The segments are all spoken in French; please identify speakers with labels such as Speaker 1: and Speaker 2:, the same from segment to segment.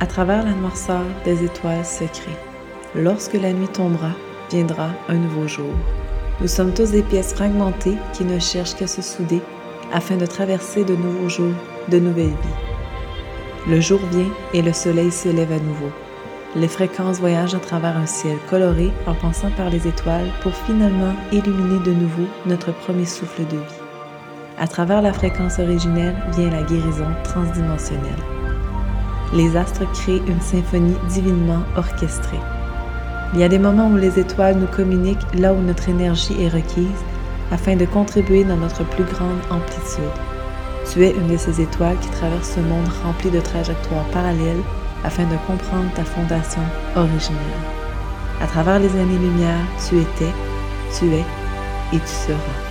Speaker 1: à travers la noirceur des étoiles secrets. Lorsque la nuit tombera, viendra un nouveau jour. Nous sommes tous des pièces fragmentées qui ne cherchent qu'à se souder afin de traverser de nouveaux jours, de nouvelles vies. Le jour vient et le soleil se lève à nouveau. Les fréquences voyagent à travers un ciel coloré en passant par les étoiles pour finalement illuminer de nouveau notre premier souffle de vie. À travers la fréquence originelle vient la guérison transdimensionnelle. Les astres créent une symphonie divinement orchestrée. Il y a des moments où les étoiles nous communiquent là où notre énergie est requise afin de contribuer dans notre plus grande amplitude. Tu es une de ces étoiles qui traverse ce monde rempli de trajectoires parallèles afin de comprendre ta fondation originelle. À travers les années-lumière, tu étais, tu es et tu seras.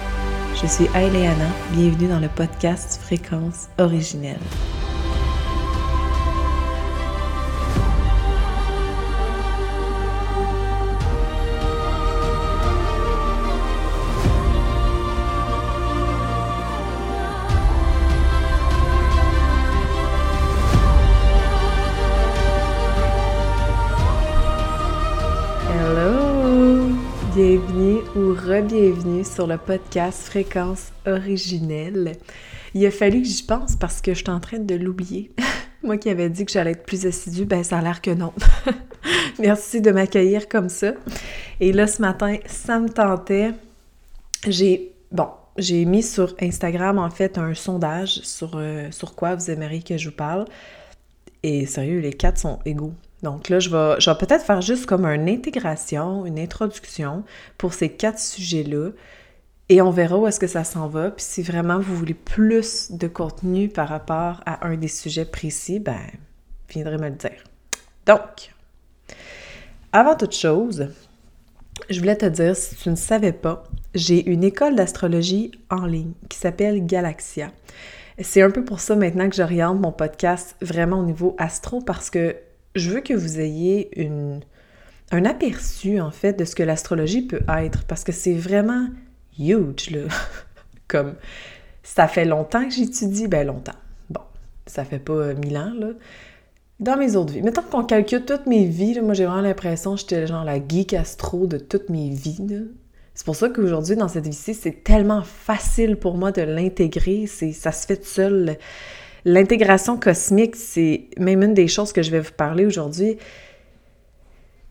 Speaker 1: Je suis Aileana, bienvenue dans le podcast Fréquence originelle. Re-bienvenue sur le podcast Fréquence originelle. Il a fallu que j'y pense parce que je suis en train de l'oublier. Moi qui avais dit que j'allais être plus assidue, ben ça a l'air que non. Merci de m'accueillir comme ça. Et là, ce matin, ça me tentait. J'ai, bon, j'ai mis sur Instagram en fait un sondage sur, euh, sur quoi vous aimeriez que je vous parle. Et sérieux, les quatre sont égaux. Donc là, je vais, je vais peut-être faire juste comme une intégration, une introduction pour ces quatre sujets-là. Et on verra où est-ce que ça s'en va. Puis si vraiment vous voulez plus de contenu par rapport à un des sujets précis, ben, viendrez me le dire. Donc, avant toute chose, je voulais te dire, si tu ne savais pas, j'ai une école d'astrologie en ligne qui s'appelle Galaxia. C'est un peu pour ça maintenant que j'oriente mon podcast vraiment au niveau astro parce que je veux que vous ayez une, un aperçu, en fait, de ce que l'astrologie peut être, parce que c'est vraiment huge, là. Comme, ça fait longtemps que j'étudie, ben longtemps. Bon, ça fait pas euh, mille ans, là. Dans mes autres vies. Mettons qu'on calcule toutes mes vies, là, moi j'ai vraiment l'impression que j'étais genre la geek astro de toutes mes vies. C'est pour ça qu'aujourd'hui, dans cette vie-ci, c'est tellement facile pour moi de l'intégrer. Ça se fait seul. L'intégration cosmique, c'est même une des choses que je vais vous parler aujourd'hui.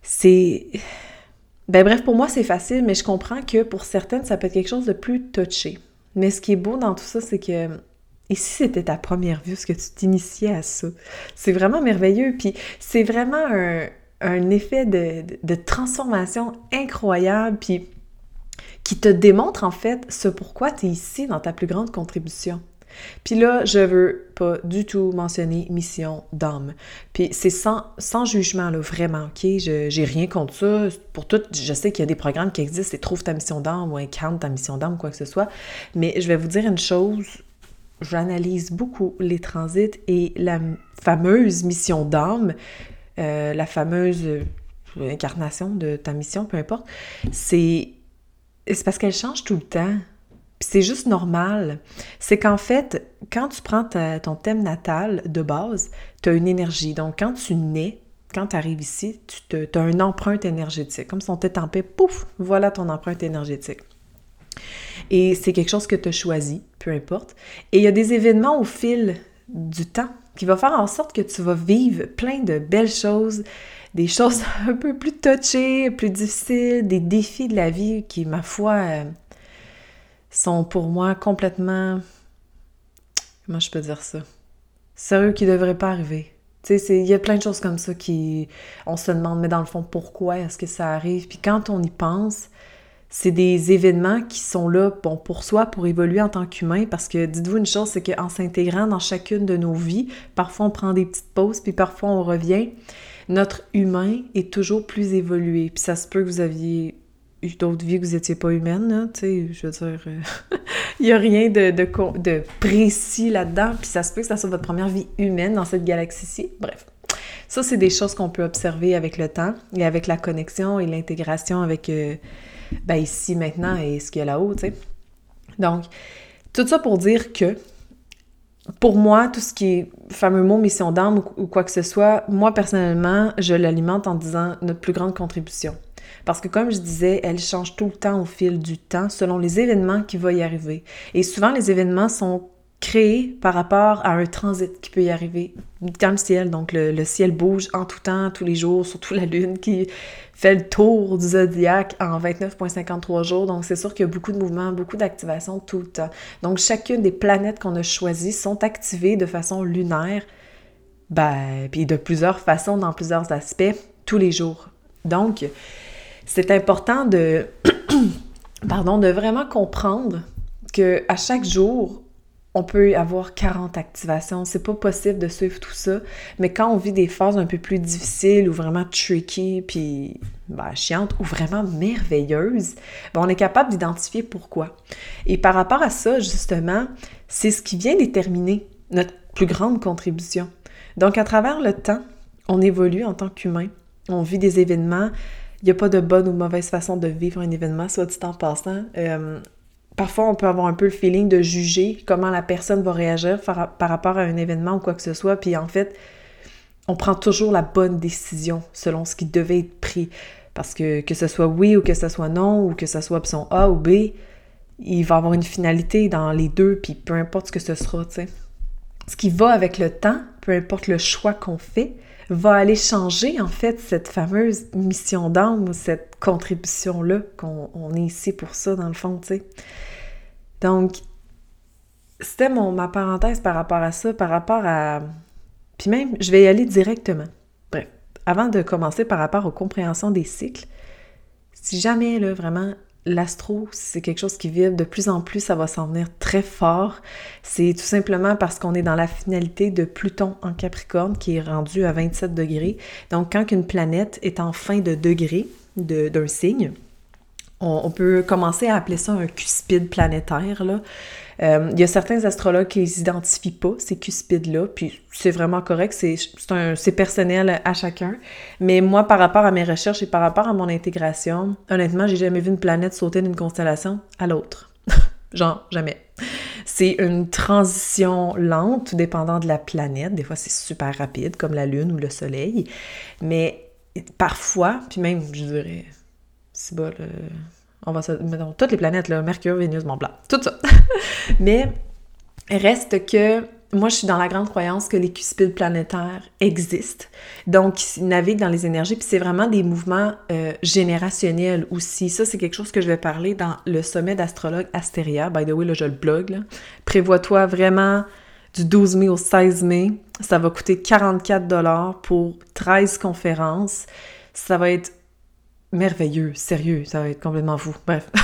Speaker 1: C'est. Ben bref, pour moi, c'est facile, mais je comprends que pour certaines, ça peut être quelque chose de plus touché. Mais ce qui est beau dans tout ça, c'est que ici, c'était ta première vue, ce que tu t'initiais à ça. C'est vraiment merveilleux. Puis c'est vraiment un, effet de, de, transformation incroyable, puis qui te démontre en fait ce pourquoi tu es ici dans ta plus grande contribution. Puis là, je veux pas du tout mentionner mission d'âme. Puis c'est sans, sans jugement, là, vraiment, OK? J'ai rien contre ça. Pour tout, je sais qu'il y a des programmes qui existent et trouve ta mission d'âme ou incarne ta mission d'âme, quoi que ce soit. Mais je vais vous dire une chose. J'analyse beaucoup les transits et la fameuse mission d'âme, euh, la fameuse euh, incarnation de ta mission, peu importe, c'est parce qu'elle change tout le temps c'est juste normal. C'est qu'en fait, quand tu prends ton thème natal de base, tu as une énergie. Donc, quand tu nais, quand tu arrives ici, tu as une empreinte énergétique. Comme si on t'étampait, pouf, voilà ton empreinte énergétique. Et c'est quelque chose que tu as choisi, peu importe. Et il y a des événements au fil du temps qui vont faire en sorte que tu vas vivre plein de belles choses, des choses un peu plus touchées, plus difficiles, des défis de la vie qui, ma foi, euh, sont pour moi complètement... Comment je peux dire ça? Sérieux qui ne devraient pas arriver. Tu sais, il y a plein de choses comme ça qui... On se demande, mais dans le fond, pourquoi est-ce que ça arrive? Puis quand on y pense, c'est des événements qui sont là, bon, pour soi, pour évoluer en tant qu'humain, parce que dites-vous une chose, c'est qu'en s'intégrant dans chacune de nos vies, parfois on prend des petites pauses, puis parfois on revient, notre humain est toujours plus évolué. Puis ça se peut que vous aviez d'autres vies que vous n'étiez pas humaine, tu sais, je veux dire, euh, il n'y a rien de, de, précis là-dedans, puis ça se peut que ça soit votre première vie humaine dans cette galaxie-ci. Bref, ça, c'est des choses qu'on peut observer avec le temps et avec la connexion et l'intégration avec, euh, ben, ici, maintenant et ce qu'il y a là-haut, tu sais. Donc, tout ça pour dire que pour moi, tout ce qui est fameux mot mission d'âme ou, quoi que ce soit, moi personnellement, je l'alimente en disant notre plus grande contribution. Parce que comme je disais, elle change tout le temps au fil du temps selon les événements qui vont y arriver. Et souvent, les événements sont créés par rapport à un transit qui peut y arriver dans le ciel. Donc, le, ciel bouge en tout temps, tous les jours, surtout la Lune qui fait le tour du zodiaque en 29,53 jours. Donc, c'est sûr qu'il y a beaucoup de mouvements, beaucoup d'activations tout le temps. Donc, chacune des planètes qu'on a choisies sont activées de façon lunaire, ben, puis de plusieurs façons, dans plusieurs aspects, tous les jours. Donc, c'est important de, pardon, de vraiment comprendre que à chaque jour, on peut avoir 40 activations. C'est pas possible de suivre tout ça. Mais quand on vit des phases un peu plus difficiles ou vraiment tricky, puis ben, chiantes ou vraiment merveilleuses, ben, on est capable d'identifier pourquoi. Et par rapport à ça, justement, c'est ce qui vient déterminer notre plus grande contribution. Donc, à travers le temps, on évolue en tant qu'humain. On vit des événements. Il n'y a pas de bonne ou mauvaise façon de vivre un événement, soit dit en passant. Euh, Parfois, on peut avoir un peu le feeling de juger comment la personne va réagir par, rapport à un événement ou quoi que ce soit. Puis en fait, on prend toujours la bonne décision selon ce qui devait être pris. Parce que que ce soit oui ou que ce soit non, ou que ce soit option A ou B, il va avoir une finalité dans les deux, puis peu importe ce que ce sera, tu sais. Ce qui va avec le temps, peu importe le choix qu'on fait, va aller changer en fait cette fameuse mission d'âme ou cette contribution-là qu'on est ici pour ça dans le fond, tu sais. Donc, c'était mon, ma parenthèse par rapport à ça, par rapport à... Puis même, je vais y aller directement. Bref, avant de commencer par rapport aux compréhensions des cycles, si jamais, là, vraiment, l'astro, c'est quelque chose qui vibre de plus en plus, ça va s'en venir très fort. C'est tout simplement parce qu'on est dans la finalité de Pluton en Capricorne qui est rendu à 27 degrés. Donc, quand une planète est en fin de degré d'un signe, on, peut commencer à appeler ça un cuspide planétaire. Là. Euh, il y a certains astrologues qui les identifient pas, ces cuspides-là, puis c'est vraiment correct, c'est personnel à chacun. Mais moi, par rapport à mes recherches et par rapport à mon intégration, honnêtement, j'ai jamais vu une planète sauter d'une constellation à l'autre. Genre, jamais. C'est une transition lente, tout dépendant de la planète. Des fois, c'est super rapide, comme la Lune ou le Soleil. Mais parfois, puis même, je dirais, c'est bon, on va se mettons toutes les planètes là, Mercure, Vénus, Mont Blanc, tout ça. Mais reste que moi, je suis dans la grande croyance que les cuspides planétaires existent. Donc, ils naviguent dans les énergies, puis c'est vraiment des mouvements euh, générationnels aussi. Ça, c'est quelque chose que je vais parler dans le sommet d'astrologue Astéria. By the way, là, je le blog. Prévois-toi vraiment du 12 mai au 16 mai. Ça va coûter 44 pour 13 conférences. Ça va être merveilleux, sérieux, ça va être complètement fou. Bref.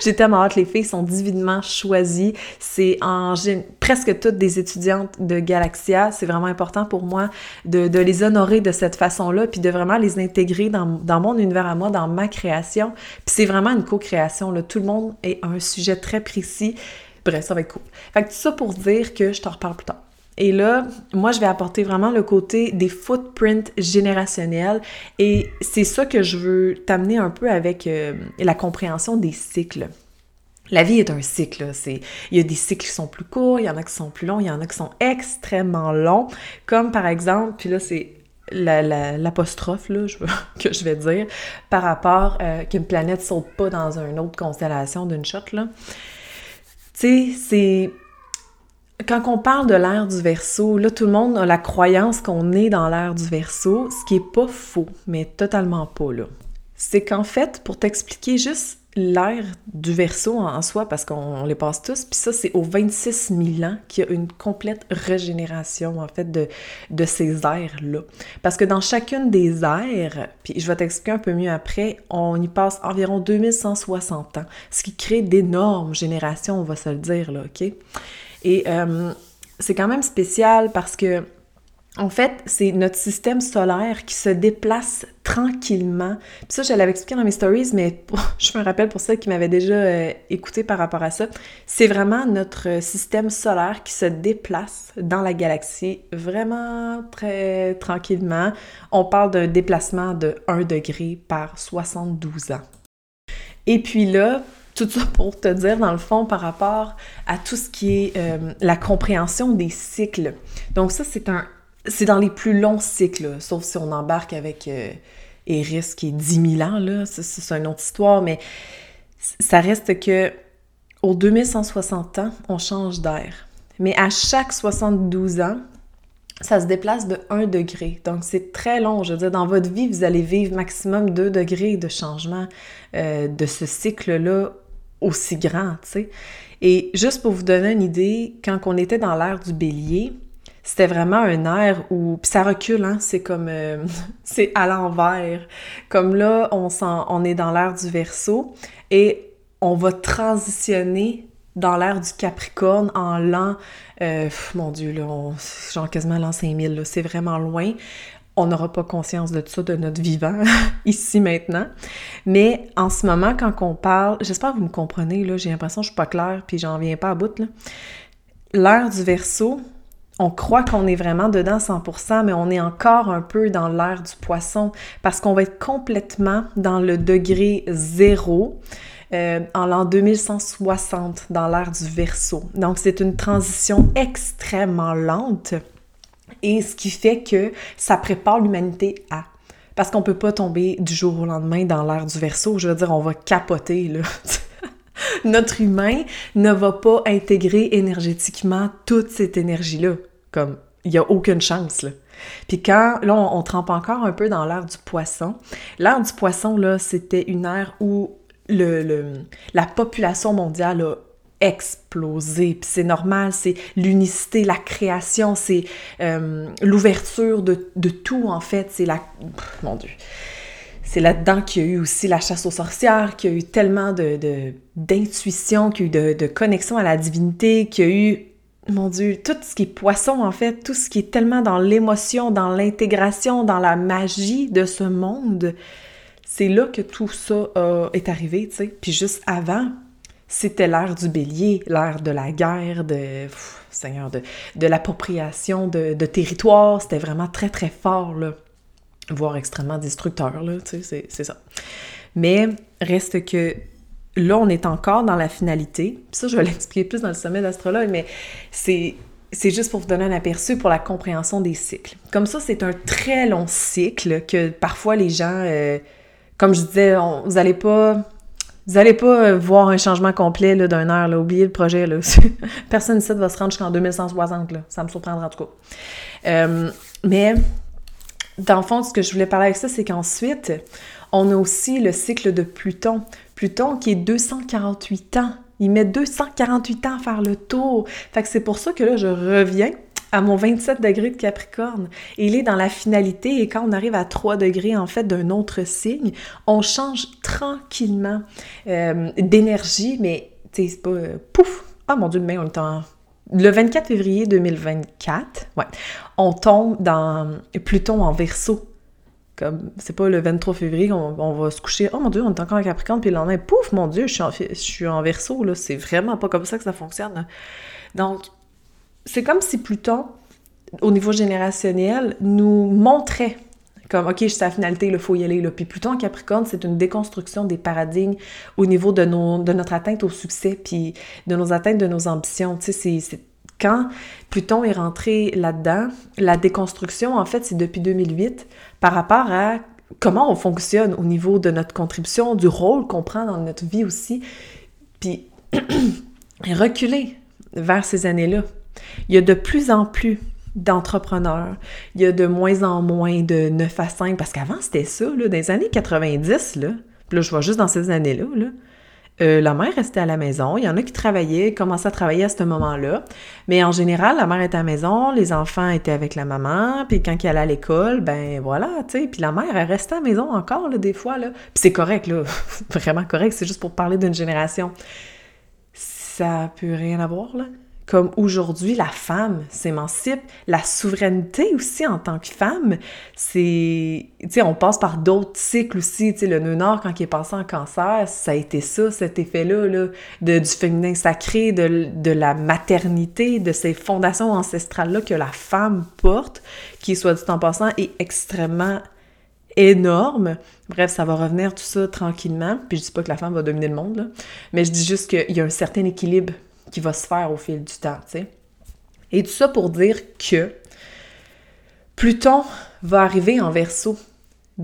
Speaker 1: J'ai tellement hâte, les filles sont divinement choisies. C'est en presque toutes des étudiantes de Galaxia. C'est vraiment important pour moi de, les honorer de cette façon-là, puis de vraiment les intégrer dans, dans, mon univers à moi, dans ma création. Puis c'est vraiment une co-création. Tout le monde est un sujet très précis. Bref, ça va être cool. Fait que tout ça pour dire que je t'en reparle plus tard. Et là, moi, je vais apporter vraiment le côté des footprints générationnels et c'est ça que je veux t'amener un peu avec euh, la compréhension des cycles. La vie est un cycle. C'est, il y a des cycles qui sont plus courts, il y en a qui sont plus longs, il y en a qui sont extrêmement longs. Comme par exemple, puis là, c'est l'apostrophe là, que je vais dire par rapport euh, qu'une planète saute pas dans une autre constellation d'une shot. Là. Tu sais, c'est quand on parle de l'ère du verso, là, tout le monde a la croyance qu'on est dans l'ère du verso, ce qui est pas faux, mais totalement pas, là. C'est qu'en fait, pour t'expliquer juste l'ère du verso en soi, parce qu'on les passe tous, puis ça, c'est aux 26 000 ans qu'il y a une complète régénération, en fait, de, ces ères-là. Parce que dans chacune des ères, puis je vais t'expliquer un peu mieux après, on y passe environ 2160 ans, ce qui crée d'énormes générations, on va se le dire, là, OK? Et euh, c'est quand même spécial parce que, en fait, c'est notre système solaire qui se déplace tranquillement. Puis ça, je l'avais expliqué dans mes stories, mais je me rappelle pour ceux qui m'avaient déjà euh, écouté par rapport à ça. C'est vraiment notre système solaire qui se déplace dans la galaxie vraiment très tranquillement. On parle d'un déplacement de 1 degré par 72 ans. Et puis là, tout ça pour te dire, dans le fond, par rapport à tout ce qui est euh, la compréhension des cycles. Donc ça, c'est un... C'est dans les plus longs cycles, sauf si on embarque avec euh, Eris qui est 10 000 ans, là. C'est une autre histoire, mais ça reste que au 2160 ans, on change d'air. Mais à chaque 72 ans, ça se déplace de 1 degré. Donc, c'est très long. Je veux dire, dans votre vie, vous allez vivre maximum 2 degrés de changement euh, de ce cycle-là aussi grand, tu sais. Et juste pour vous donner une idée, quand on était dans l'ère du bélier, c'était vraiment un air où... Puis ça recule, hein? C'est comme... Euh, c'est à l'envers. Comme là, on, on est dans l'ère du verso et on va transitionner dans l'ère du Capricorne en l'an, euh, mon Dieu, là, genre quasiment l'an 5000, là, c'est vraiment loin. On n'aura pas conscience de ça de notre vivant, ici maintenant. Mais en ce moment, quand on parle, j'espère que vous me comprenez, là, j'ai l'impression que je suis pas claire, puis j'en viens pas à bout. L'ère du Verseau, on croit qu'on est vraiment dedans 100%, mais on est encore un peu dans l'ère du poisson parce qu'on va être complètement dans le degré zéro. Euh, en l'an 2160 dans l'ère du Verseau. Donc c'est une transition extrêmement lente et ce qui fait que ça prépare l'humanité à. Parce qu'on peut pas tomber du jour au lendemain dans l'ère du Verseau. Je veux dire, on va capoter là. Notre humain ne va pas intégrer énergétiquement toute cette énergie-là. Comme, il n'y a aucune chance, là. Puis quand, là, on, on trempe encore un peu dans l'ère du poisson. L'ère du poisson, là, c'était une ère où le, la population mondiale a explosé. Puis c'est normal, c'est l'unicité, la création, c'est euh, l'ouverture de, tout, en fait. C'est la... mon Dieu. C'est là-dedans qu'il y a eu aussi la chasse aux sorcières, qu'il y a eu tellement de, d'intuition, qu'il y a eu de, de connexion à la divinité, qu'il y a eu mon Dieu, tout ce qui est poisson, en fait, tout ce qui est tellement dans l'émotion, dans l'intégration, dans la magie de ce monde, c'est là que tout ça est arrivé, tu sais. Puis juste avant, c'était l'ère du bélier, l'ère de la guerre, de, Seigneur, de, de l'appropriation de, de territoire. C'était vraiment très, très fort, là. Voire extrêmement destructeur, là, tu c'est ça. Mais reste que là, on est encore dans la finalité. Ça, je vais l'expliquer plus dans le sommet d'astrologue, mais c'est c'est juste pour vous donner un aperçu pour la compréhension des cycles. Comme ça, c'est un très long cycle que parfois les gens euh, comme je disais, vous allez pas vous allez pas euh, voir un changement complet d'un heure, là, oubliez le projet. Là. Personne ici va se rendre jusqu'en 2160, là. ça me surprendra en tout cas. Euh, mais dans le fond, ce que je voulais parler avec ça, c'est qu'ensuite, on a aussi le cycle de Pluton. Pluton qui est 248 ans. Il met 248 ans à faire le tour. Fait que c'est pour ça que là, je reviens à mon 27 degrés de Capricorne. il est dans la finalité et quand on arrive à 3 degrés en fait d'un autre signe, on change tranquillement euh, d'énergie, mais c'est pas euh, pouf! Ah mon dieu, demain on est en le 24 février 2024, ouais, on tombe dans Pluton en verso. Comme, c'est pas le 23 février on, on, va se coucher, oh mon dieu, on est encore en Capricorne, puis le lendemain, pouf, mon dieu, je suis en, je suis en verso, là. C'est vraiment pas comme ça que ça fonctionne. Donc, c'est comme si Pluton, au niveau générationnel, nous montrait comme, OK, je suis à la finalité, il faut y aller. Puis Pluton en Capricorne, c'est une déconstruction des paradigmes au niveau de, nos, de notre atteinte au succès, puis de nos atteintes, de nos ambitions. Tu sais, c'est quand Pluton est rentré là-dedans, la déconstruction, en fait, c'est depuis 2008 par rapport à comment on fonctionne au niveau de notre contribution, du rôle qu'on prend dans notre vie aussi. Puis reculer vers ces années-là. Il y a de plus en plus d'entrepreneurs. Il y a de moins en moins de 9 à 5, parce qu'avant, c'était ça, là, dans les années 90, là, puis là, je vois juste dans ces années-là, là, euh, la mère restait à la maison. Il y en a qui travaillaient, commençaient à travailler à ce moment-là. Mais en général, la mère était à la maison, les enfants étaient avec la maman, puis quand ils allaient à l'école, ben voilà, tu sais. Puis la mère, elle restait à la maison encore, des fois. Puis c'est correct, là. Vraiment correct, c'est juste pour parler d'une génération. Ça peut rien avoir, là comme aujourd'hui, la femme s'émancipe, la souveraineté aussi en tant que femme, c'est, tu sais, on passe par d'autres cycles aussi, tu sais, le nœud nord, quand il est passé en cancer, ça a été ça, cet effet-là, là, de, du féminin sacré, de, de la maternité, de ces fondations ancestrales-là que la femme porte, qui, soit dit en passant, est extrêmement énorme. Bref, ça va revenir tout ça tranquillement. Puis je dis pas que la femme va dominer le monde, mais je dis juste qu'il y a un certain équilibre qui va se faire au fil du temps, tu sais. Et tout ça pour dire que Pluton va arriver en verso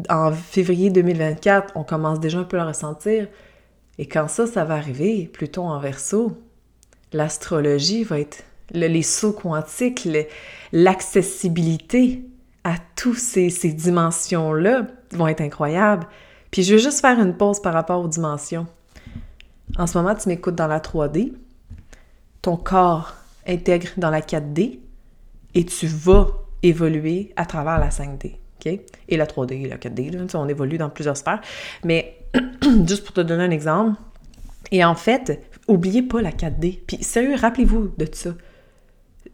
Speaker 1: en février 2024. On commence déjà un peu à le ressentir. Et quand ça, ça va arriver, Pluton en verso, l'astrologie va être les sauts quantiques, l'accessibilité à toutes ces, ces dimensions-là vont être incroyables. Puis je veux juste faire une pause par rapport aux dimensions. En ce moment, tu m'écoutes dans la 3D, ton corps intègre dans la 4D et tu vas évoluer à travers la 5D. OK? Et la 3D et la 4D, là, on évolue dans plusieurs sphères. Mais juste pour te donner un exemple, et en fait, oubliez pas la 4D. Puis sérieux, rappelez-vous de ça.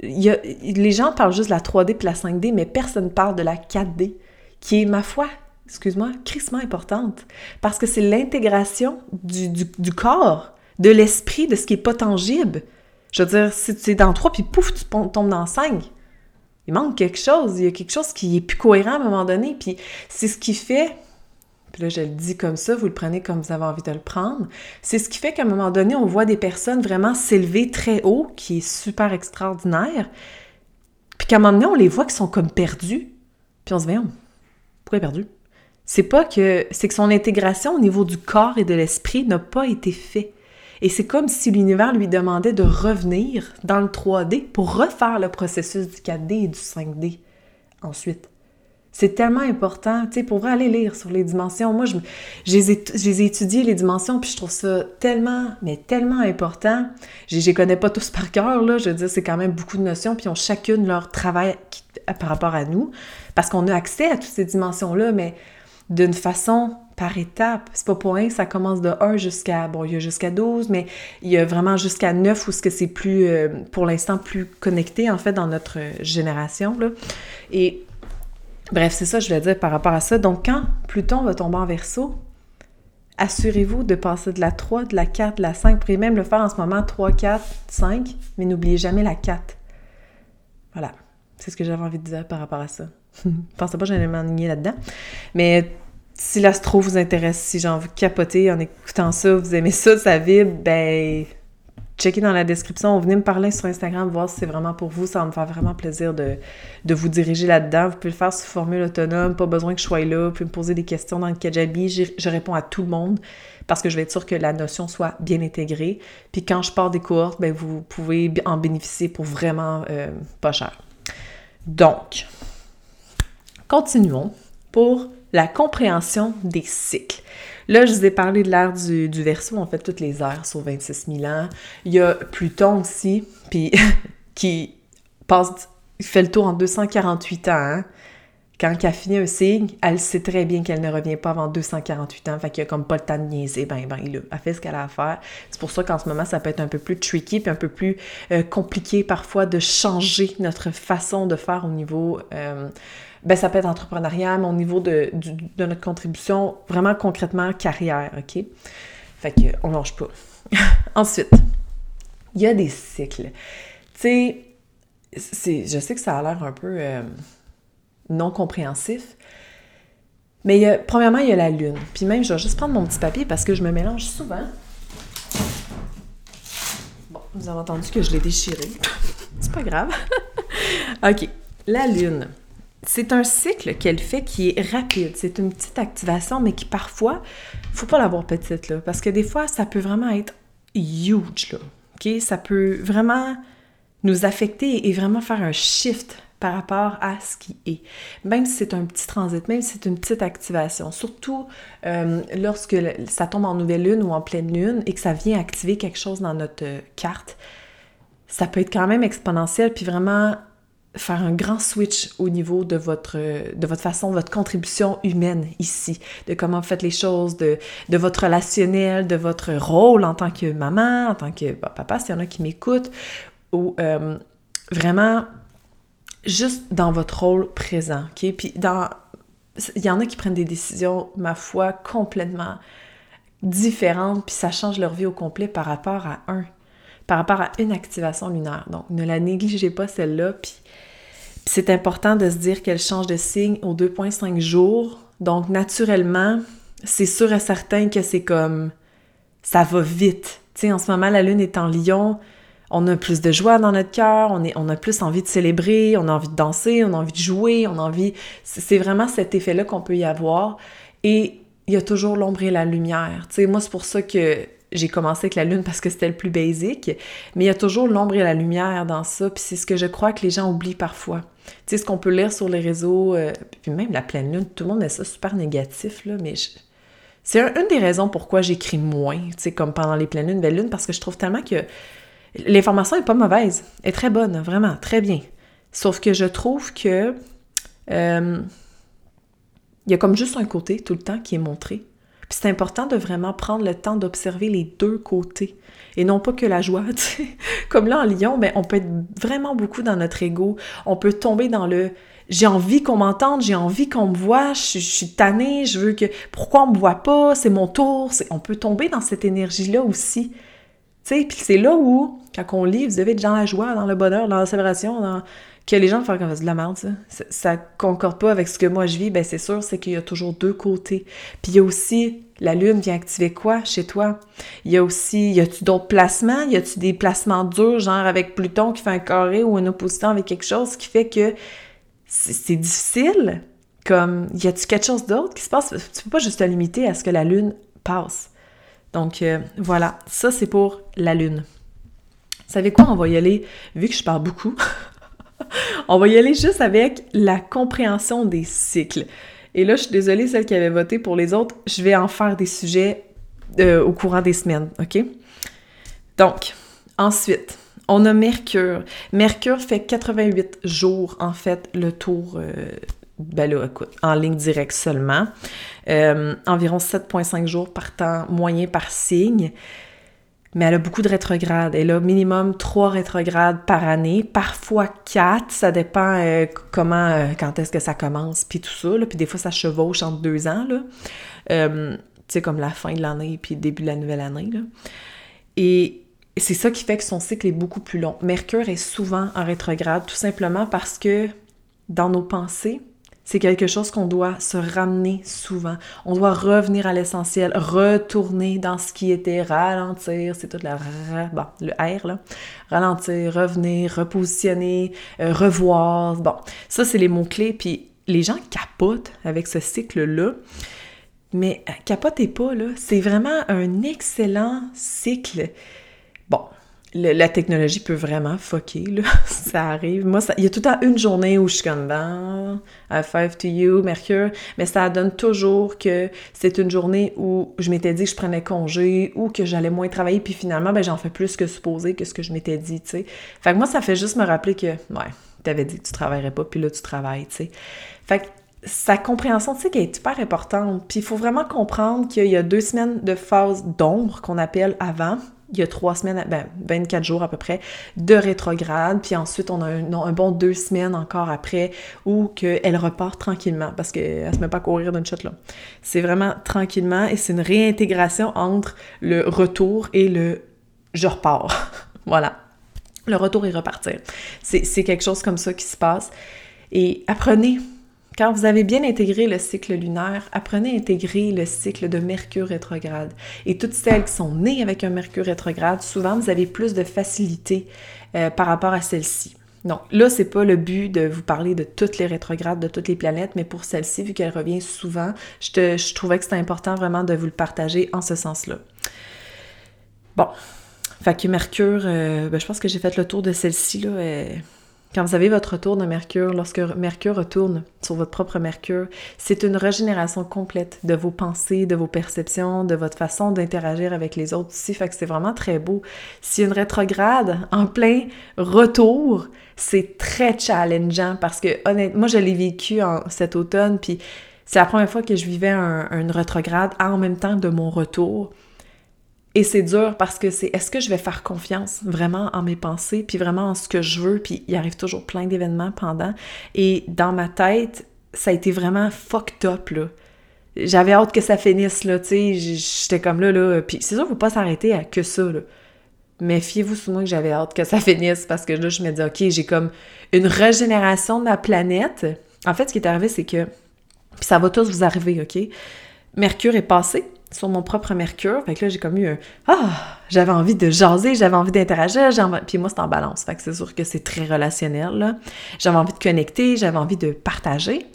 Speaker 1: Il les gens parlent juste de la 3D puis la 5D, mais personne parle de la 4D, qui est, ma foi, excuse-moi, crissement importante. Parce que c'est l'intégration du, du, corps, de l'esprit, de ce qui est pas tangible. Je veux dire, si tu es dans 3, puis pouf, tu tombes dans 5. Il manque quelque chose. Il y a quelque chose qui est plus cohérent à un moment donné. Puis c'est ce qui fait puis là, je le dis comme ça, vous le prenez comme vous avez envie de le prendre. C'est ce qui fait qu'à un moment donné, on voit des personnes vraiment s'élever très haut, qui est super extraordinaire. Puis qu'à un moment donné, on les voit qui sont comme perdus. Puis on se dit, pourquoi perdu? C'est pas que. C'est que son intégration au niveau du corps et de l'esprit n'a pas été fait. Et c'est comme si l'univers lui demandait de revenir dans le 3D pour refaire le processus du 4D et du 5D ensuite. C'est tellement important, tu sais, pour aller lire sur les dimensions. Moi, je, j'ai étudié les dimensions, puis je trouve ça tellement, mais tellement important. Je les connais pas tous par cœur, là. Je veux dire, c'est quand même beaucoup de notions, puis ils ont chacune leur travail par rapport à nous, parce qu'on a accès à toutes ces dimensions-là, mais d'une façon par étape. C'est pas pour rien, ça commence de 1 jusqu'à, bon, il y a jusqu'à 12, mais il y a vraiment jusqu'à 9 où ce que c'est plus, euh, pour l'instant, plus connecté, en fait, dans notre génération, là. Et Bref, c'est ça que je voulais dire par rapport à ça. Donc, quand Pluton va tomber en verso, assurez-vous de passer de la 3, de la 4, de la 5. Vous pourriez même le faire en ce moment 3, 4, 5, mais n'oubliez jamais la 4. Voilà. C'est ce que j'avais envie de dire par rapport à ça. Pensez pas que j'allais m'ennuyer là-dedans. Mais si l'astro vous intéresse, si j'ai envie de capoter en écoutant ça, vous aimez ça, ça vibre, ben checkez dans la description, venez me parler sur Instagram, voir si c'est vraiment pour vous. Ça va me faire vraiment plaisir de, vous diriger là-dedans. Vous pouvez le faire sous formule autonome, pas besoin que je sois là. Vous pouvez me poser des questions dans le Kajabi. Je, réponds à tout le monde parce que je vais être sûre que la notion soit bien intégrée. Puis quand je pars des courses, ben vous pouvez en bénéficier pour vraiment euh, pas cher. Donc, continuons pour la compréhension des cycles. Là, je vous ai parlé de l'ère du, Verseau, en fait, toutes les ères sur 26 000 ans. Il y a Pluton aussi, puis qui passe, fait le tour en 248 ans. Hein. Quand elle finit un signe, elle sait très bien qu'elle ne revient pas avant 248 ans, fait qu'il n'y a comme pas le temps de niaiser, ben ben fait ce qu'elle a à faire. C'est pour ça qu'en ce moment, ça peut être un peu plus tricky, puis un peu plus euh, compliqué parfois de changer notre façon de faire au niveau... Euh, ben ça peut être entrepreneurial, mais au niveau de, notre contribution, vraiment concrètement, carrière, OK? Fait qu'on lâche pas. Ensuite, il y a des cycles. Tu sais, je sais que ça a l'air un peu euh, non compréhensif, mais premièrement, il y a la lune. Puis même, je vais juste prendre mon petit papier parce que je me mélange souvent. Bon, vous avez entendu que je l'ai déchiré. C'est pas grave. OK, la lune c'est un cycle qu'elle fait qui est rapide. C'est une petite activation, mais qui parfois, faut pas l'avoir petite, là, parce que des fois, ça peut vraiment être huge, là. OK? Ça peut vraiment nous affecter et vraiment faire un shift par rapport à ce qui est. Même si c'est un petit transit, même si c'est une petite activation, surtout euh, lorsque ça tombe en nouvelle lune ou en pleine lune et que ça vient activer quelque chose dans notre carte, ça peut être quand même exponentiel puis vraiment faire un grand switch au niveau de votre, de votre façon, votre contribution humaine ici, de comment vous faites les choses, de, de votre relationnel, de votre rôle en tant que maman, en tant que papa, s'il y en a qui m'écoutent, ou euh, vraiment juste dans votre rôle présent, OK? Puis dans... Il y en a qui prennent des décisions, ma foi, complètement différentes, puis ça change leur vie au complet par rapport à un, par rapport à une activation lunaire. Donc, ne la négligez pas, celle-là, puis c'est important de se dire qu'elle change de signe aux 2,5 jours Donc, naturellement, c'est sûr et certain que c'est comme ça va vite. Tu sais, en ce moment, la lune est en lion, on a plus de joie dans notre cœur, on, on a plus envie de célébrer, on a envie de danser, on a envie de jouer, on a envie... C'est vraiment cet effet-là qu'on peut y avoir. Et il y a toujours l'ombre et la lumière. Tu sais, moi, c'est pour ça que j'ai commencé avec la lune parce que c'était le plus basique, mais il y a toujours l'ombre et la lumière dans ça, puis c'est ce que je crois que les gens oublient parfois. Tu sais, ce qu'on peut lire sur les réseaux, euh, puis même la pleine lune, tout le monde met ça super négatif, là, mais c'est une des raisons pourquoi j'écris moins, tu sais, comme pendant les pleines lunes, belle lune, parce que je trouve tellement que l'information est pas mauvaise, est très bonne, vraiment, très bien. Sauf que je trouve que euh, il y a comme juste un côté tout le temps qui est montré. Puis c'est important de vraiment prendre le temps d'observer les deux côtés et non pas que la joie. Comme là en Lyon, ben, on peut être vraiment beaucoup dans notre ego. On peut tomber dans le j'ai envie qu'on m'entende, j'ai envie qu'on me voit, je, suis tannée, je veux que pourquoi on me voit pas, c'est mon tour. On peut tomber dans cette énergie-là aussi. Tu sais, puis c'est là où, quand on lit, vous devez être dans la joie, dans le bonheur, dans la célébration, dans que les gens font comme de la merde, ça. ça. concorde pas avec ce que moi je vis, ben c'est sûr, c'est qu'il y a toujours deux côtés. Puis il y a aussi, la Lune vient activer quoi chez toi? Il y a aussi, y a-tu d'autres placements? Y a-tu des placements durs, genre avec Pluton qui fait un carré ou une opposition avec quelque chose qui fait que c'est difficile? Comme, y a-tu quelque chose d'autre qui se passe? Tu peux pas juste te limiter à ce que la Lune passe. Donc euh, voilà, ça c'est pour la Lune. Vous savez quoi? On va y aller, vu que je parle beaucoup. On va y aller juste avec la compréhension des cycles. Et là, je suis désolée, celle qui avait voté pour les autres, je vais en faire des sujets euh, au courant des semaines, OK? Donc, ensuite, on a Mercure. Mercure fait 88 jours, en fait, le tour, euh, ben en ligne directe seulement. Euh, environ 7,5 jours par temps moyen par signe mais elle a beaucoup de rétrogrades. Elle a minimum trois rétrogrades par année, parfois quatre, ça dépend euh, comment, euh, quand est-ce que ça commence, puis tout ça, puis des fois ça chevauche entre deux ans, là. Tu sais, comme la fin de l'année, puis le début de la nouvelle année, là. Et c'est ça qui fait que son cycle est beaucoup plus long. Mercure est souvent en rétrograde, tout simplement parce que dans nos pensées, c'est quelque chose qu'on doit se ramener souvent. On doit revenir à l'essentiel, retourner dans ce qui était ralentir, c'est tout le, bon, le R, là. Ralentir, revenir, repositionner, euh, revoir. Bon, ça, c'est les mots-clés. Puis les gens capotent avec ce cycle-là. Mais euh, capotez pas, là. C'est vraiment un excellent cycle. Bon, la technologie peut vraiment fucker, là. ça arrive. Moi, il y a tout le temps une journée où je suis comme, ben, I five to you, Mercure, mais ça donne toujours que c'est une journée où je m'étais dit que je prenais congé ou que j'allais moins travailler, puis finalement, ben, j'en fais plus que supposé que ce que je m'étais dit, tu sais. Fait que moi, ça fait juste me rappeler que, ouais, t'avais dit que tu travaillerais pas, puis là, tu travailles, tu sais. Fait que sa compréhension, tu sais, qui est hyper importante. Puis il faut vraiment comprendre qu'il y a deux semaines de phase d'ombre qu'on appelle avant, il y a trois semaines, ben 24 jours à peu près, de rétrograde, puis ensuite on a un, bon deux semaines encore après où qu'elle repart tranquillement, parce qu'elle se met pas à courir d'une shot là. C'est vraiment tranquillement et c'est une réintégration entre le retour et le je repars. voilà. Le retour et repartir. C'est quelque chose comme ça qui se passe. Et apprenez quand vous avez bien intégré le cycle lunaire, apprenez à intégrer le cycle de Mercure rétrograde. Et toutes celles qui sont nées avec un Mercure rétrograde, souvent vous avez plus de facilité euh, par rapport à celle-ci. Donc là, c'est pas le but de vous parler de toutes les rétrogrades, de toutes les planètes, mais pour celle-ci, vu qu'elle revient souvent, je, trouvais que c'était important vraiment de vous le partager en ce sens-là. Bon, fait Mercure, euh, ben, je pense que j'ai fait le tour de celle-ci, là. Euh, quand vous avez votre retour de Mercure, lorsque Mercure retourne sur votre propre Mercure, c'est une régénération complète de vos pensées, de vos perceptions, de votre façon d'interagir avec les autres. Fait c'est vraiment très beau. Si une rétrograde en plein retour, c'est très challengeant parce que honnêtement, moi je l'ai vécu en, cet automne, puis c'est la première fois que je vivais un, une rétrograde en même temps de mon retour. Et c'est dur parce que c'est est-ce que je vais faire confiance vraiment en mes pensées, puis vraiment en ce que je veux, puis il arrive toujours plein d'événements pendant. Et dans ma tête, ça a été vraiment fucked up, là. J'avais hâte que ça finisse, là, tu sais, j'étais comme là, là, puis c'est sûr, faut pas s'arrêter à que ça, là. Mais fiez-vous sur que j'avais hâte que ça finisse, parce que là, je me dis, OK, j'ai comme une régénération de ma planète. En fait, ce qui est arrivé, c'est que Puis ça va tous vous arriver, OK? Mercure est passé sur mon propre Mercure. Fait que là, j'ai comme eu un Ah! J'avais envie de jaser, j'avais envie d'interagir, puis moi, c'est en balance. Fait que c'est sûr que c'est très relationnel, là. J'avais envie de connecter, j'avais envie de partager.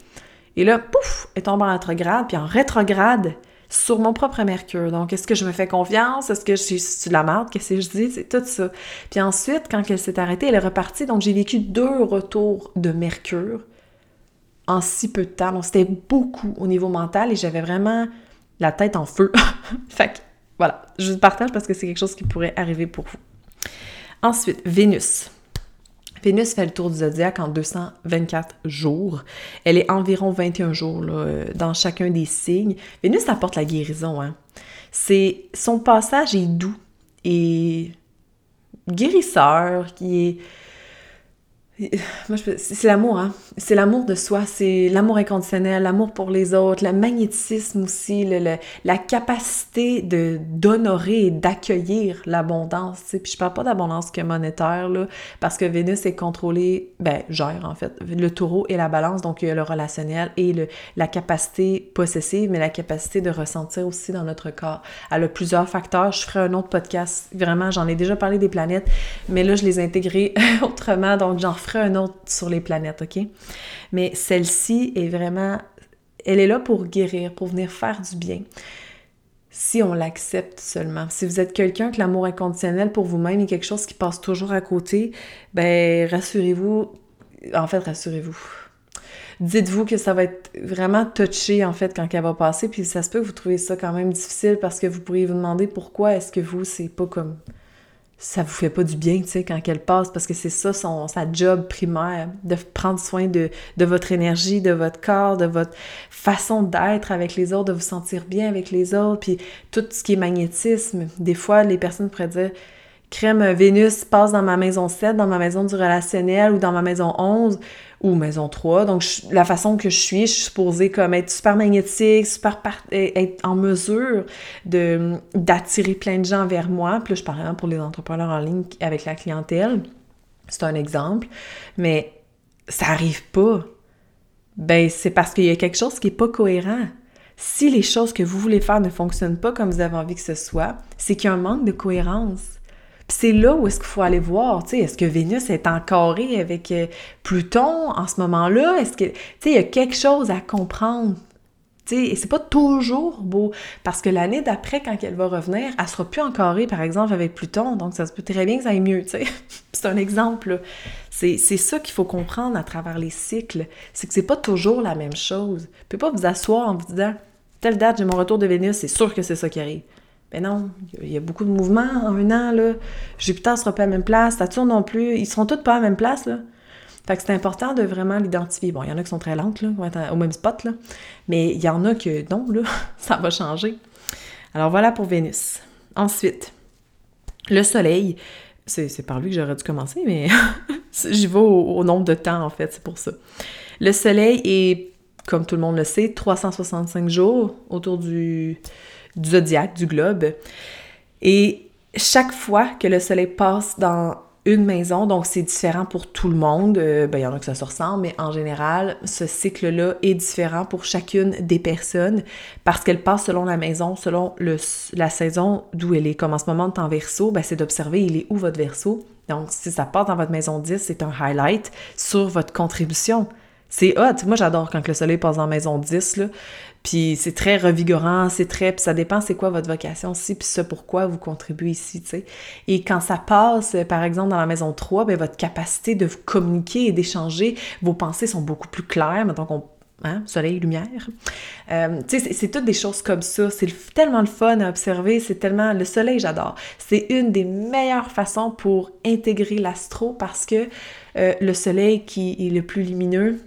Speaker 1: Et là, pouf, est tombé en rétrograde, puis en rétrograde sur mon propre Mercure. Donc, est-ce que je me fais confiance? Est-ce que je suis de la merde? Qu'est-ce que je dis? C'est tout ça. Puis ensuite, quand elle s'est arrêtée, elle est repartie. Donc, j'ai vécu deux retours de Mercure en si peu de temps. Donc, c'était beaucoup au niveau mental et j'avais vraiment la tête en feu. fait que, voilà, je vous partage parce que c'est quelque chose qui pourrait arriver pour vous. Ensuite, Vénus. Vénus fait le tour du zodiaque en 224 jours. Elle est environ 21 jours dans chacun des signes. Vénus apporte la guérison. Hein. C'est son passage est doux et guérisseur, qui est c'est l'amour, hein. C'est l'amour de soi, c'est l'amour inconditionnel, l'amour pour les autres, le magnétisme aussi, le, la capacité de d'honorer et d'accueillir l'abondance. Puis je parle pas d'abondance que monétaire, là, parce que Vénus est contrôlée, ben, gère en fait, le taureau et la balance, donc il y a le relationnel et le, la capacité possessive, mais la capacité de ressentir aussi dans notre corps. Elle a plusieurs facteurs. Je ferai un autre podcast, vraiment, j'en ai déjà parlé des planètes, mais là, je les ai intégrés autrement, donc j'en ferai un autre sur les planètes, OK? Mais celle-ci est vraiment, elle est là pour guérir, pour venir faire du bien. Si on l'accepte seulement. Si vous êtes quelqu'un que l'amour inconditionnel pour vous-même est quelque chose qui passe toujours à côté, ben rassurez-vous, en fait, rassurez-vous. Dites-vous que ça va être vraiment touché, en fait, quand elle va passer, puis ça se peut que vous trouvez ça quand même difficile parce que vous pourriez vous demander pourquoi est-ce que vous, c'est pas comme ça vous fait pas du bien, tu sais, quand elle passe, parce que c'est ça son, sa job primaire, de prendre soin de, de votre énergie, de votre corps, de votre façon d'être avec les autres, de vous sentir bien avec les autres, puis tout ce qui est magnétisme. Des fois, les personnes pourraient dire crème Vénus passe dans ma maison 7, dans ma maison du relationnel ou dans ma maison 11 ou maison 3. Donc, la façon que je suis, je suis supposée comme être super magnétique, super être en mesure de d'attirer plein de gens vers moi. Puis là, je parle pour les entrepreneurs en ligne avec la clientèle. C'est un exemple. Mais ça arrive pas. Ben, c'est parce qu'il y a quelque chose qui est pas cohérent. Si les choses que vous voulez faire ne fonctionnent pas comme vous avez envie que ce soit, c'est qu'il y a un manque de cohérence c'est là où est-ce qu'il faut aller voir, tu sais, est-ce que Vénus est en carré avec euh, Pluton en ce moment-là? Est-ce que, tu il y a quelque chose à comprendre? Et c'est pas toujours beau, parce que l'année d'après, quand elle va revenir, elle sera plus en carré, par exemple, avec Pluton, donc ça se peut très bien que ça aille mieux, c'est un exemple, C'est ça qu'il faut comprendre à travers les cycles, c'est que c'est pas toujours la même chose. Vous pouvez pas vous asseoir en vous disant, telle date, j'ai mon retour de Vénus, c'est sûr que c'est ça qui arrive. Mais non, il y a beaucoup de mouvements en un an, là. Jupiter sera pas à la même place, Saturne non plus, ils seront tous pas à la même place, là. Fait que c'est important de vraiment l'identifier. Bon, il y en a qui sont très lentes, là, au même spot, là. Mais il y en a que non, là, ça va changer. Alors voilà pour Vénus. Ensuite, le Soleil. C'est par lui que j'aurais dû commencer, mais j'y vais au nombre de temps, en fait, c'est pour ça. Le Soleil est, comme tout le monde le sait, 365 jours autour du du zodiaque, du globe. Et chaque fois que le soleil passe dans une maison, donc c'est différent pour tout le monde, euh, ben, il y en a que ça se ressemble, mais en général, ce cycle-là est différent pour chacune des personnes parce qu'elle passe selon la maison, selon la saison d'où elle est. Comme en ce moment, en verso, ben, c'est d'observer il est où votre verso. Donc, si ça passe dans votre maison 10, c'est un highlight sur votre contribution. C'est hot. Moi, j'adore quand le soleil passe dans maison 10, là. Puis c'est très revigorant, c'est très... Puis ça dépend c'est quoi votre vocation aussi, puis ce pourquoi vous contribuez ici, tu sais. Et quand ça passe, par exemple, dans la maison 3, bien, votre capacité de communiquer et d'échanger, vos pensées sont beaucoup plus claires. Maintenant qu'on Hein, soleil, lumière. Euh, tu sais, c'est toutes des choses comme ça. C'est tellement le fun à observer. C'est tellement... Le soleil, j'adore. C'est une des meilleures façons pour intégrer l'astro parce que euh, le soleil qui est le plus lumineux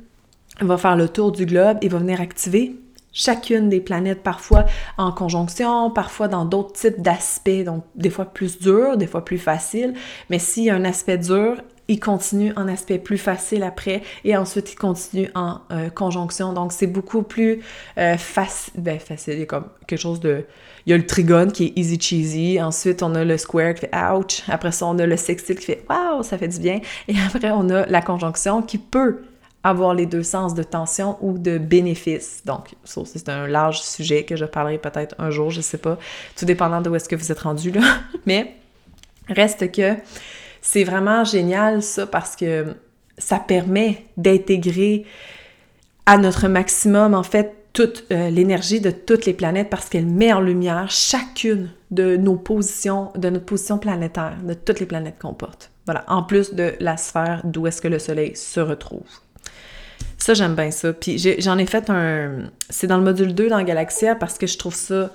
Speaker 1: va faire le tour du globe et va venir activer chacune des planètes, parfois en conjonction, parfois dans d'autres types d'aspects, donc des fois plus dur, des fois plus facile. Mais s'il y a un aspect dur, il continue en aspect plus facile après et ensuite il continue en euh, conjonction. Donc c'est beaucoup plus euh, facile, ben facile, il y a. Il y a le trigone qui est easy cheesy, ensuite on a le square qui fait ouch, après ça on a le sextile qui fait wow, ça fait du bien, et après on a la conjonction qui peut avoir les deux sens de tension ou de bénéfice. Donc, ça aussi, c'est un large sujet que je parlerai peut-être un jour, je sais pas, tout dépendant de où est-ce que vous êtes rendu là. Mais reste que c'est vraiment génial ça parce que ça permet d'intégrer à notre maximum, en fait, toute euh, l'énergie de toutes les planètes parce qu'elle met en lumière chacune de nos positions, de notre position planétaire, de toutes les planètes qu'on porte. Voilà, en plus de la sphère d'où est-ce que le Soleil se retrouve. Ça, j'aime bien ça. Puis j'en ai, fait un... C'est dans le module 2 dans Galaxia parce que je trouve ça...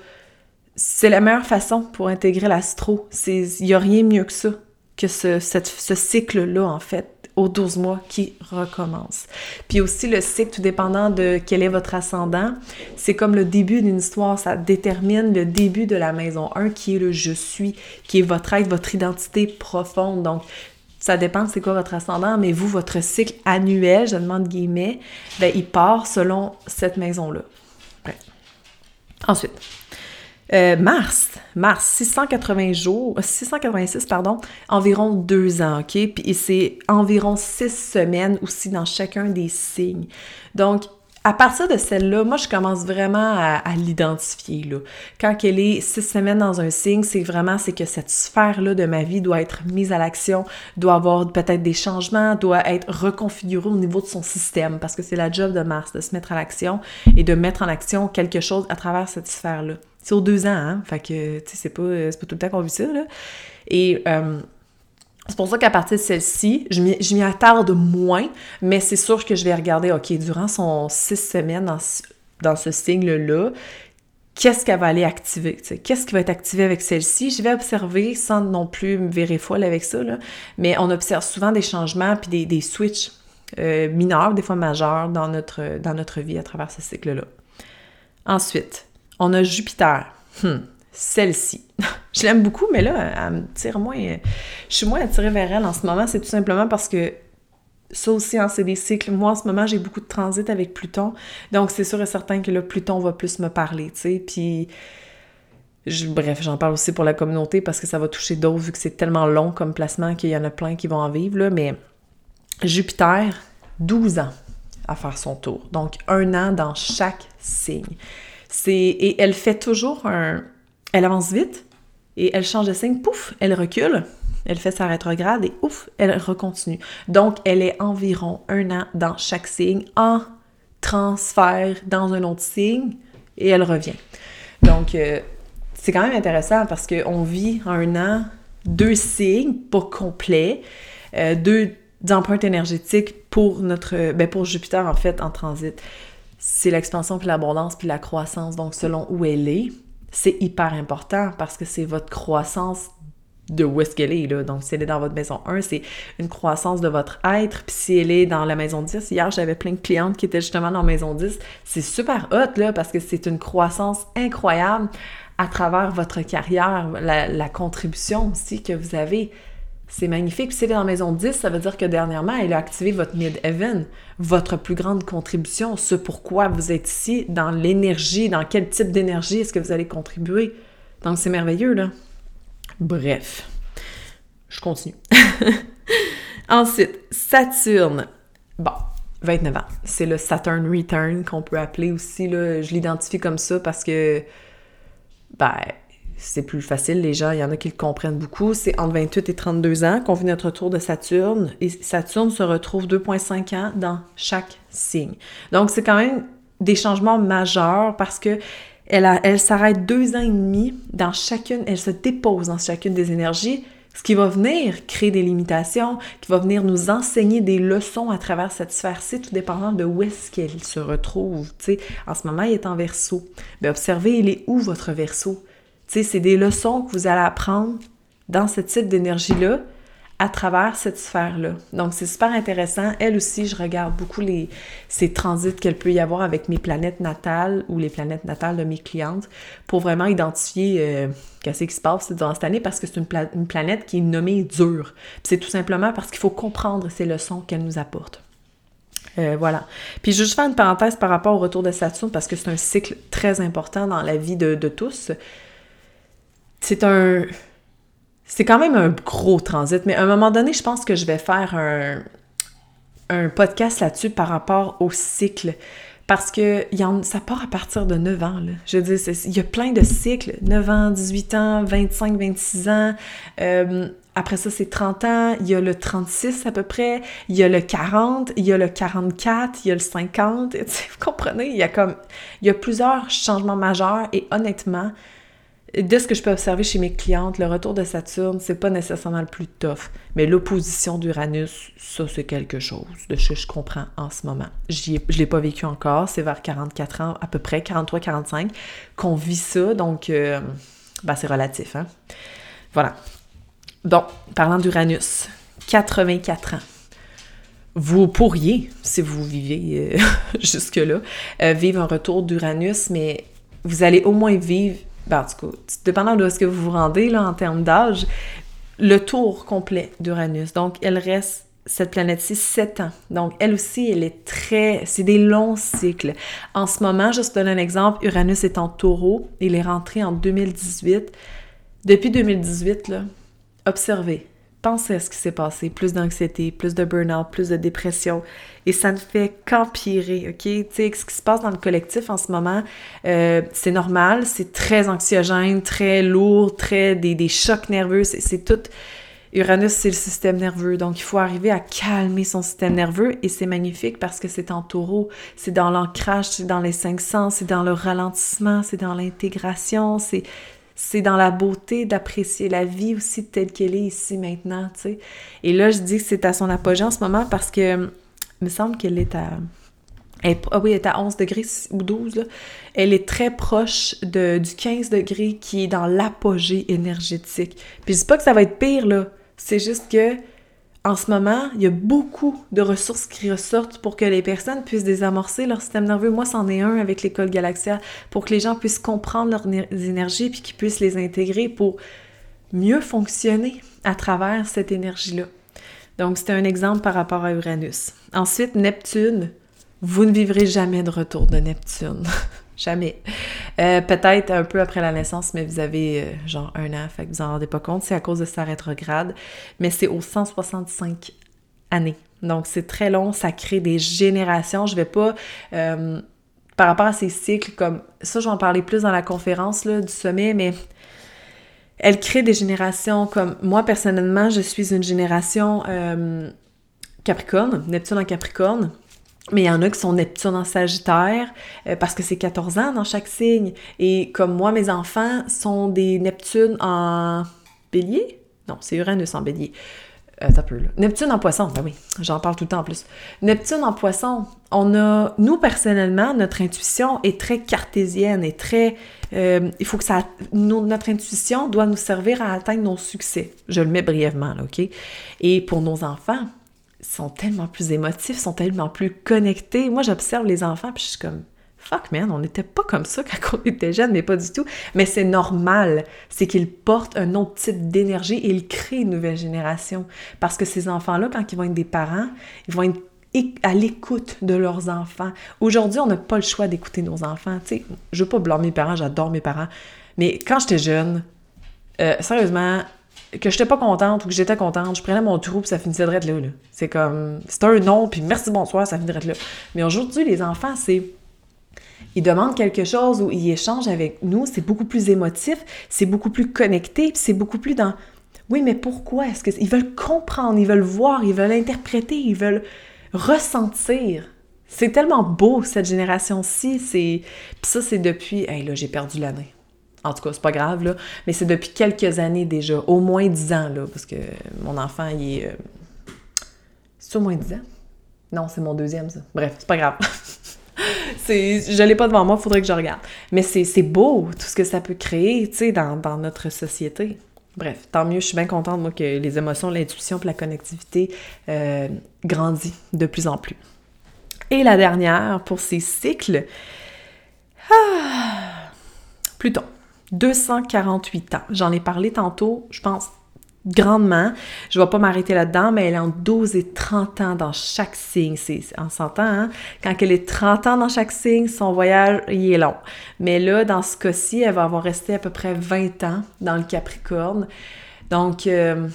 Speaker 1: C'est la meilleure façon pour intégrer l'astro. Il n'y a rien mieux que ça, que ce, cycle-là, en fait aux 12 mois qui recommence. Puis aussi le cycle, tout dépendant de quel est votre ascendant, c'est comme le début d'une histoire, ça détermine le début de la maison 1 qui est le je suis, qui est votre être, votre identité profonde. Donc, ça dépend c'est quoi votre ascendant, mais vous, votre cycle annuel, je demande guillemets, ben, il part selon cette maison-là. Ensuite, euh, mars, mars, 680 jours, 686, pardon, environ deux ans, OK? Puis c'est environ six semaines aussi dans chacun des signes. Donc, à partir de celle-là, moi, je commence vraiment à, l'identifier. Là. Quand elle est six semaines dans un signe, c'est vraiment c'est que cette sphère-là de ma vie doit être mise à l'action, doit avoir peut-être des changements, doit être reconfigurée au niveau de son système, parce que c'est la job de Mars, de se mettre à l'action et de mettre en action quelque chose à travers cette sphère-là. C'est aux deux ans, hein? Fait que, tu sais, c'est pas, pas tout le temps qu'on vit ça, là. Et euh, c'est pour ça qu'à partir de celle-ci, je m'y attarde moins, mais c'est sûr que je vais regarder, OK, durant son six semaines dans, dans ce signe-là, qu'est-ce qu'elle va aller activer? Qu'est-ce qui va être activé avec celle-ci? Je vais observer sans non plus me virer folle avec ça, là, mais on observe souvent des changements puis des, des switches euh, mineurs, des fois majeurs dans notre, dans notre vie à travers ce cycle-là. Ensuite, on a Jupiter. Hmm, celle-ci. je l'aime beaucoup, mais là, elle me tire moins. Je suis moins attirée vers elle en ce moment. C'est tout simplement parce que ça aussi, hein, c'est des cycles. Moi, en ce moment, j'ai beaucoup de transit avec Pluton. Donc, c'est sûr et certain que là, Pluton va plus me parler, tu sais. Puis, bref, j'en parle aussi pour la communauté parce que ça va toucher d'autres vu que c'est tellement long comme placement qu'il y en a plein qui vont en vivre, là. Mais Jupiter, 12 ans à faire son tour. Donc, un an dans chaque signe. Et elle fait toujours un elle avance vite et elle change de signe, pouf, elle recule, elle fait sa rétrograde et ouf, elle recontinue. Donc elle est environ un an dans chaque signe en transfert dans un autre signe et elle revient. Donc euh, c'est quand même intéressant parce qu'on vit un an deux signes, pas complets, euh, deux empreintes énergétiques pour notre ben pour Jupiter en fait en transit c'est l'expansion puis l'abondance puis la croissance. Donc, selon où elle est, c'est hyper important parce que c'est votre croissance de où est-ce qu'elle est. Donc, si elle est dans votre maison 1, c'est une croissance de votre être. Puis si elle est dans la maison 10, hier, j'avais plein de clientes qui étaient justement dans la maison 10. C'est super hot, parce que c'est une croissance incroyable à travers votre carrière, la contribution aussi que vous avez. C'est magnifique. Puis si elle est dans maison 10, ça veut dire que dernièrement, elle a activé votre mid-heaven, votre plus grande contribution, ce pourquoi vous êtes ici, dans l'énergie, dans quel type d'énergie est-ce que vous allez contribuer. Donc c'est merveilleux, là. Bref, je continue. Ensuite, Saturne. Bon, 29 ans. C'est le Saturn Return qu'on peut appeler aussi, là. Je l'identifie comme ça parce que, ben, c'est plus facile, les gens, il y en a qui le comprennent beaucoup. C'est entre 28 et 32 ans qu'on vit notre tour de Saturne. Et Saturne se retrouve 2,5 ans dans chaque signe. Donc, c'est quand même des changements majeurs parce que elle, elle s'arrête deux ans et demi dans chacune, elle se dépose dans chacune des énergies, ce qui va venir créer des limitations, qui va venir nous enseigner des leçons à travers cette sphère-ci, tout dépendant de où est-ce qu'elle se retrouve. en ce moment, il est en verso. Mais observez, il est où votre verso? Sais, c'est des leçons que vous allez apprendre dans ce type d'énergie-là à travers cette sphère-là. Donc, c'est super intéressant. Elle aussi, je regarde beaucoup les, ces transits qu'elle peut y avoir avec mes planètes natales ou les planètes natales de mes clientes pour vraiment identifier euh, qu'est-ce qui se passe durant cette année parce que c'est une, planète qui est nommée dure. C'est tout simplement parce qu'il faut comprendre ces leçons qu'elle nous apporte. Euh, voilà. Puis je vais juste faire une parenthèse par rapport au retour de Saturne parce que c'est un cycle très important dans la vie de tous c'est un. C'est quand même un gros transit, mais à un moment donné, je pense que je vais faire un. podcast là-dessus par rapport au cycle. Parce que ça part à partir de 9 ans. Là. Je veux dire, il y a plein de cycles. 9 ans, 18 ans, 25, 26 ans. Euh, après ça, c'est 30 ans. Il y a le 36 à peu près. Il y a le 40. Il y a le 44. Il y a le 50. Vous comprenez? Il y a comme... Il y a plusieurs changements majeurs. Et honnêtement, de ce que je peux observer chez mes clientes, le retour de Saturne, c'est pas nécessairement le plus tough, mais l'opposition d'Uranus, ça c'est quelque chose de ce que je comprends en ce moment. je l'ai pas vécu encore, c'est vers 44 ans à peu près, 43-45, qu'on vit ça, donc euh, ben, c'est relatif. Hein? Voilà. Bon, parlant d'Uranus, 84 ans. Vous pourriez, si vous vivez euh, jusque-là, euh, vivre un retour d'Uranus, mais vous allez au moins vivre ben, en dépendant de ce que vous vous rendez là, en termes d'âge, le tour complet d'Uranus. Donc, elle reste cette planète-ci 7 ans. Donc, elle aussi, elle est très... C'est des longs cycles. En ce moment, juste donner un exemple, Uranus est en taureau. Il est rentré en 2018. Depuis 2018, là, observez, pensez à ce qui s'est passé. Plus d'anxiété, plus de burn-out, plus de dépression. Et ça ne fait qu'empirer, OK? Tu sais, ce qui se passe dans le collectif en ce moment, euh, c'est normal, c'est très anxiogène, très lourd, très des, des chocs nerveux, c'est tout... Uranus, c'est le système nerveux, donc il faut arriver à calmer son système nerveux et c'est magnifique parce que c'est en taureau, c'est dans l'ancrage, c'est dans les cinq sens, c'est dans le ralentissement, c'est dans l'intégration, c'est c'est dans la beauté d'apprécier la vie aussi telle qu'elle est ici maintenant, tu sais. Et là, je dis que c'est à son apogée en ce moment parce que il me semble qu'elle est à... ah oui, elle est à 11 degrés ou 12, là. Elle est très proche de, du 15 degrés qui est dans l'apogée énergétique. Puis je dis pas que ça va être pire, là. C'est juste que en ce moment, il y a beaucoup de ressources qui ressortent pour que les personnes puissent désamorcer leur système nerveux. Moi, c'en est un avec l'école Galaxia, pour que les gens puissent comprendre leurs énergies puis qu'ils puissent les intégrer pour mieux fonctionner à travers cette énergie-là. Donc, c'était un exemple par rapport à Uranus. Ensuite, Neptune. Vous ne vivrez jamais de retour de Neptune. Jamais. Euh, peut-être un peu après la naissance, mais vous avez euh, genre un an, fait que vous en rendez pas compte. C'est à cause de sa rétrograde, mais c'est aux 165 années. Donc c'est très long, ça crée des générations. Je vais pas euh, par rapport à ces cycles comme ça, je vais en parler plus dans la conférence là, du sommet, mais elle crée des générations comme moi personnellement, je suis une génération Capricorne, Neptune en Capricorne. Mais il y en a qui sont Neptune en Sagittaire euh, parce que c'est 14 ans dans chaque signe. Et comme moi, mes enfants sont des Neptunes en Bélier? Non, c'est Uranus en Bélier. Euh, là. Neptune en poisson, ben oui, j'en parle tout le temps en plus. Neptune en poisson, on a, nous personnellement, notre intuition est très cartésienne et très, euh, il faut que ça, notre intuition doit nous servir à atteindre nos succès. Je le mets brièvement, là, ok? Et pour nos enfants, sont tellement plus émotifs, sont tellement plus connectés. Moi, j'observe les enfants, puis je suis comme, fuck man, on n'était pas comme ça quand on était jeune, mais pas du tout. Mais c'est normal, c'est qu'ils portent un autre type d'énergie et ils créent une nouvelle génération. Parce que ces enfants-là, quand ils vont être des parents, ils vont être à l'écoute de leurs enfants. Aujourd'hui, on n'a pas le choix d'écouter nos enfants. Tu sais, je veux pas blâmer mes parents, j'adore mes parents. Mais quand j'étais jeune, euh, sérieusement, que j'étais pas contente ou que j'étais contente, je prenais mon trou puis ça finissait de là. là. C'est comme, c'est un non, puis merci, bonsoir, ça finit de là. Mais aujourd'hui, les enfants, c'est. Ils demandent quelque chose ou ils échangent avec nous, c'est beaucoup plus émotif, c'est beaucoup plus connecté, puis c'est beaucoup plus dans. Oui, mais pourquoi est-ce que. Ils veulent comprendre, ils veulent voir, ils veulent interpréter, ils veulent ressentir. C'est tellement beau, cette génération-ci. C'est... Puis ça, c'est depuis. Hey, là, j'ai perdu l'année. En tout cas, c'est pas grave, là. Mais c'est depuis quelques années déjà, au moins dix ans, là, parce que mon enfant, il est. Euh, c'est au moins dix ans? Non, c'est mon deuxième, ça. Bref, c'est pas grave. je l'ai pas devant moi, faudrait que je regarde. Mais c'est, beau, tout ce que ça peut créer, tu sais, dans, notre société. Bref, tant mieux, je suis bien contente, moi, que les émotions, l'intuition la connectivité euh, grandissent de plus en plus. Et la dernière, pour ces cycles, ah, Pluton. 248 ans. J'en ai parlé tantôt, je pense grandement. Je ne vais pas m'arrêter là-dedans, mais elle est en 12 et 30 ans dans chaque signe. C'est en s'entend, hein? Quand elle est 30 ans dans chaque signe, son voyage, il est long. Mais là, dans ce cas-ci, elle va avoir resté à peu près 20 ans dans le Capricorne. Donc, euh,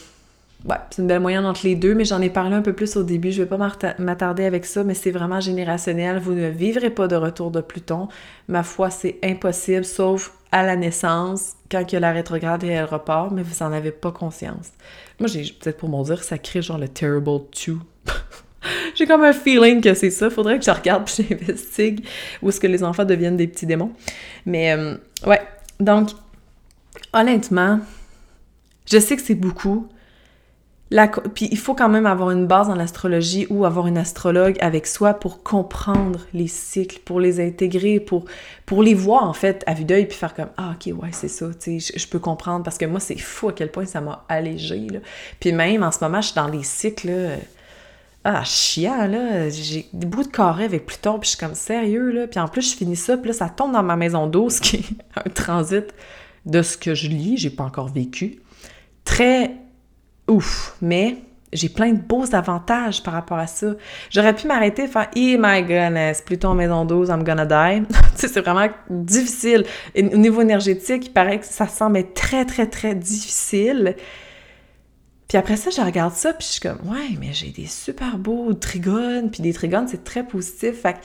Speaker 1: ouais, c'est une belle moyenne entre les deux, mais j'en ai parlé un peu plus au début. Je vais pas m'attarder avec ça, mais c'est vraiment générationnel. Vous ne vivrez pas de retour de Pluton. Ma foi, c'est impossible, sauf à la naissance, quand il y a la rétrograde et elle repart, mais vous n'en avez pas conscience. Moi, j'ai peut-être pour mon dire, ça crée genre le Terrible 2. j'ai comme un feeling que c'est ça. Faudrait que je regarde puis j'investigue où est-ce que les enfants deviennent des petits démons. Mais euh, ouais, donc honnêtement, je sais que c'est beaucoup. Puis il faut quand même avoir une base en astrologie ou avoir une astrologue avec soi pour comprendre les cycles, pour les intégrer, pour, les voir en fait à vue d'œil puis faire comme Ah, ok, ouais, c'est ça, tu sais, je peux comprendre parce que moi, c'est fou à quel point ça m'a allégé. Là. Puis même en ce moment, je suis dans les cycles. Ah, chiant, là. J'ai des bouts de carré avec Pluton, puis je suis comme sérieux, là. Puis en plus, je finis ça, puis là, ça tombe dans ma maison d'eau, ce qui est un transit de ce que je lis, j'ai pas encore vécu. Très ouf, mais j'ai plein de beaux avantages par rapport à ça. J'aurais pu m'arrêter et faire « Oh my goodness, Pluton maison 12, I'm gonna die ». tu sais, c'est vraiment difficile. au niveau énergétique, il paraît que ça semble très, très, très difficile. Puis après ça, je regarde ça, puis je suis comme « Ouais, mais j'ai des super beaux trigones. » Puis des trigones, c'est très positif. Fait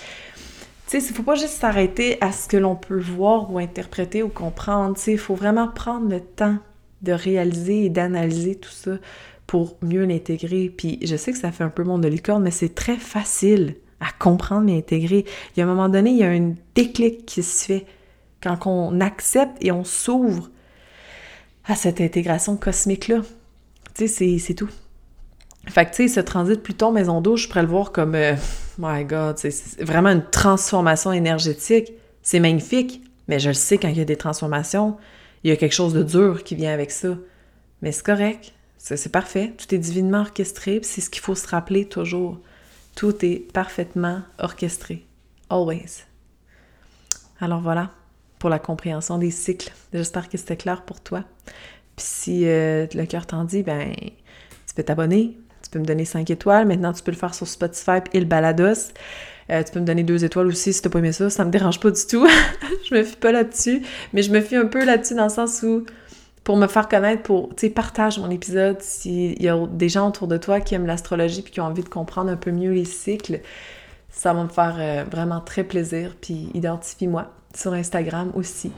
Speaker 1: tu sais, il faut pas juste s'arrêter à ce que l'on peut voir ou interpréter ou comprendre. Tu sais, il faut vraiment prendre le temps de réaliser et d'analyser tout ça pour mieux l'intégrer. Puis je sais que ça fait un peu monde de licorne, mais c'est très facile à comprendre et intégrer. Il y a un moment donné, il y a un déclic qui se fait quand on accepte et on s'ouvre à cette intégration cosmique-là. Tu sais, c'est tout. Fait que, tu sais, ce transit Pluton maison d'eau, je pourrais le voir comme, euh, my God, c'est vraiment une transformation énergétique. C'est magnifique, mais je le sais quand il y a des transformations, il y a quelque chose de dur qui vient avec ça. Mais c'est correct, c'est parfait, tout est divinement orchestré, c'est ce qu'il faut se rappeler toujours. Tout est parfaitement orchestré. Always. Alors voilà, pour la compréhension des cycles. J'espère que c'était clair pour toi. Puis si euh, le cœur t'en dit, ben, tu peux t'abonner, tu peux me donner 5 étoiles. Maintenant, tu peux le faire sur Spotify et le Balados. Euh, tu peux me donner deux étoiles aussi si t'as pas aimé ça, ça me dérange pas du tout. je me fie pas là-dessus, mais je me fie un peu là-dessus dans le sens où pour me faire connaître, pour, tu sais, partage mon épisode s'il y a des gens autour de toi qui aiment l'astrologie puis qui ont envie de comprendre un peu mieux les cycles, ça va me faire euh, vraiment très plaisir. Puis identifie-moi sur Instagram aussi.